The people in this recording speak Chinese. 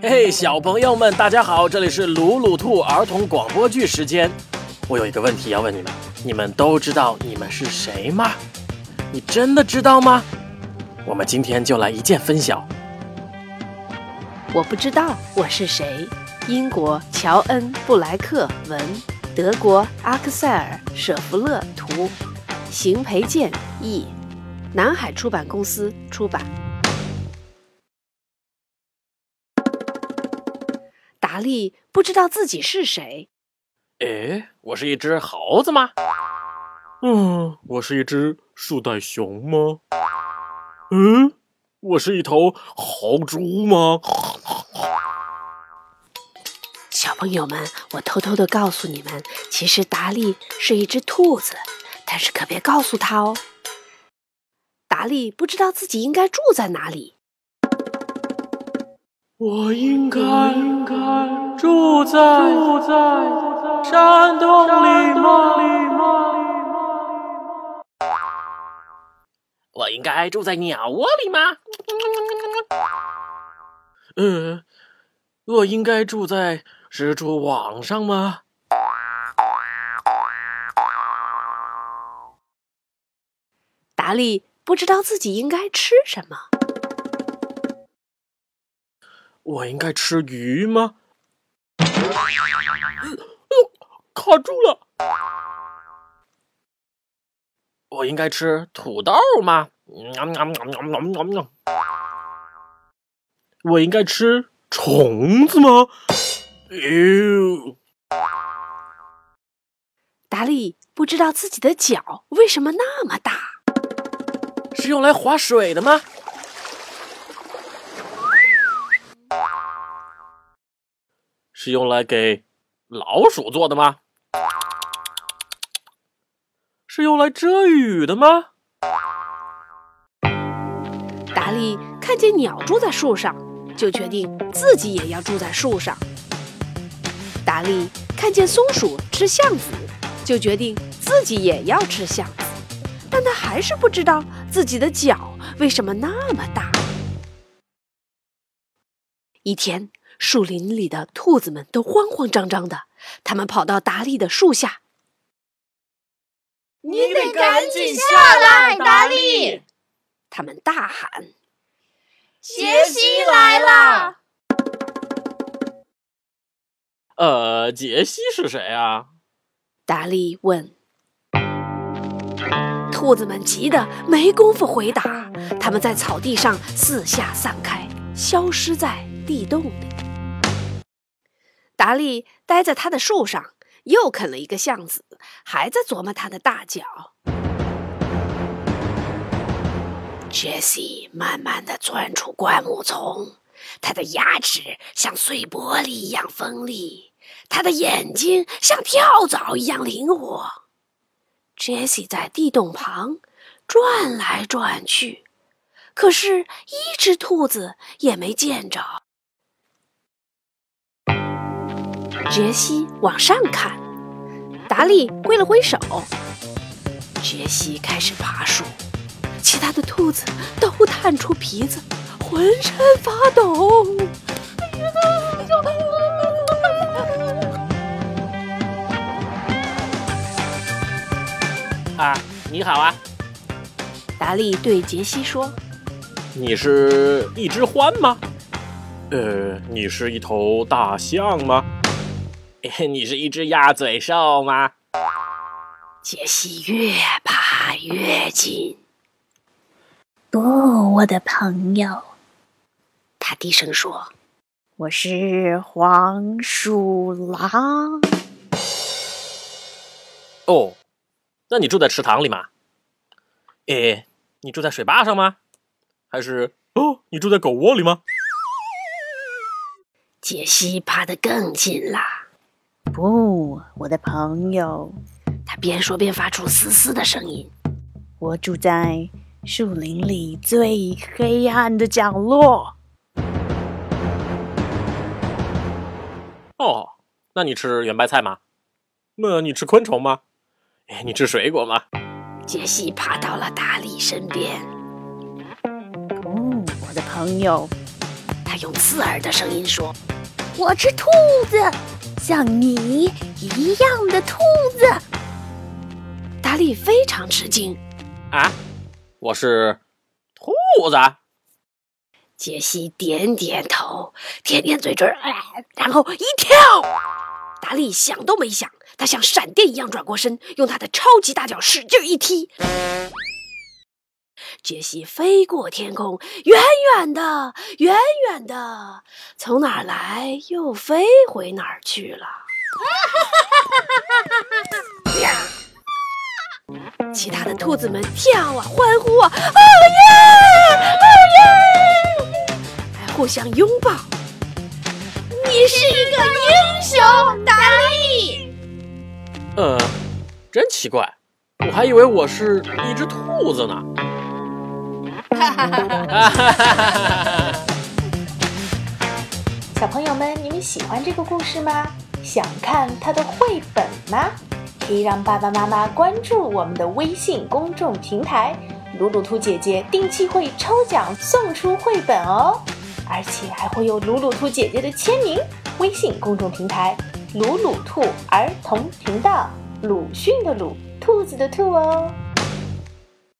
嘿，小朋友们，大家好，这里是鲁鲁兔儿童广播剧时间。我有一个问题要问你们，你们都知道你们是谁吗？你真的知道吗？我们今天就来一键分晓。我不知道我是谁。英国乔恩·布莱克文，德国阿克塞尔·舍弗勒图，邢培建译，南海出版公司出版。利不知道自己是谁。诶，我是一只猴子吗？嗯，我是一只树袋熊吗？嗯，我是一头豪猪吗？小朋友们，我偷偷的告诉你们，其实达利是一只兔子，但是可别告诉他哦。达利不知道自己应该住在哪里。我应该应该住在住在山洞里吗？我应该住在鸟窝里吗？嗯，我应该住在蜘蛛网上吗？达利不知道自己应该吃什么。我应该吃鱼吗？卡住了。我应该吃土豆吗？我应该吃虫子吗？哟！达利不知道自己的脚为什么那么大，是用来划水的吗？是用来给老鼠做的吗？是用来遮雨的吗？达利看见鸟住在树上，就决定自己也要住在树上。达利看见松鼠吃橡子，就决定自己也要吃橡子。但他还是不知道自己的脚为什么那么大。一天，树林里的兔子们都慌慌张张的，他们跑到达利的树下。你得赶紧下来，达利！他们大喊：“杰西来了！”呃，杰西是谁啊？达利问。兔子们急得没工夫回答，他们在草地上四下散开，消失在地洞里。达利待在他的树上。又啃了一个橡子，还在琢磨他的大脚。杰西慢慢的钻出灌木丛，他的牙齿像碎玻璃一样锋利，他的眼睛像跳蚤一样灵活。杰西在地洞旁转来转去，可是，一只兔子也没见着。杰西往上看，达利挥了挥手。杰西开始爬树，其他的兔子都探出鼻子，浑身发抖。啊，你好啊！达利对杰西说：“你是一只獾吗？呃，你是一头大象吗？” 你是一只鸭嘴兽吗？杰西越爬越近。不，我的朋友，他低声说：“我是黄鼠狼。”哦，那你住在池塘里吗？诶，你住在水坝上吗？还是哦，你住在狗窝里吗？杰西爬得更近了。不，我的朋友，他边说边发出嘶嘶的声音。我住在树林里最黑暗的角落。哦，那你吃圆白菜吗？那你吃昆虫吗？哎，你吃水果吗？杰西爬到了达利身边。哦，我的朋友。他用刺耳的声音说我吃兔子，像你一样的兔子。：“达利非常吃惊。啊，我是兔子。杰西点点头，舔舔嘴唇，哎，然后一跳。达利想都没想，他像闪电一样转过身，用他的超级大脚使劲一踢。杰西飞过天空，远远的，远远的，从哪儿来又飞回哪儿去了。其他的兔子们跳啊，欢呼啊，哦耶，哦耶！还互相拥抱。你是一个英雄，达利。呃，真奇怪，我还以为我是一只兔子呢。哈！小朋友们，你们喜欢这个故事吗？想看它的绘本吗？可以让爸爸妈妈关注我们的微信公众平台，鲁鲁兔姐姐定期会抽奖送出绘本哦，而且还会有鲁鲁兔姐姐的签名。微信公众平台鲁鲁兔儿童频道，鲁迅的鲁，兔子的兔哦。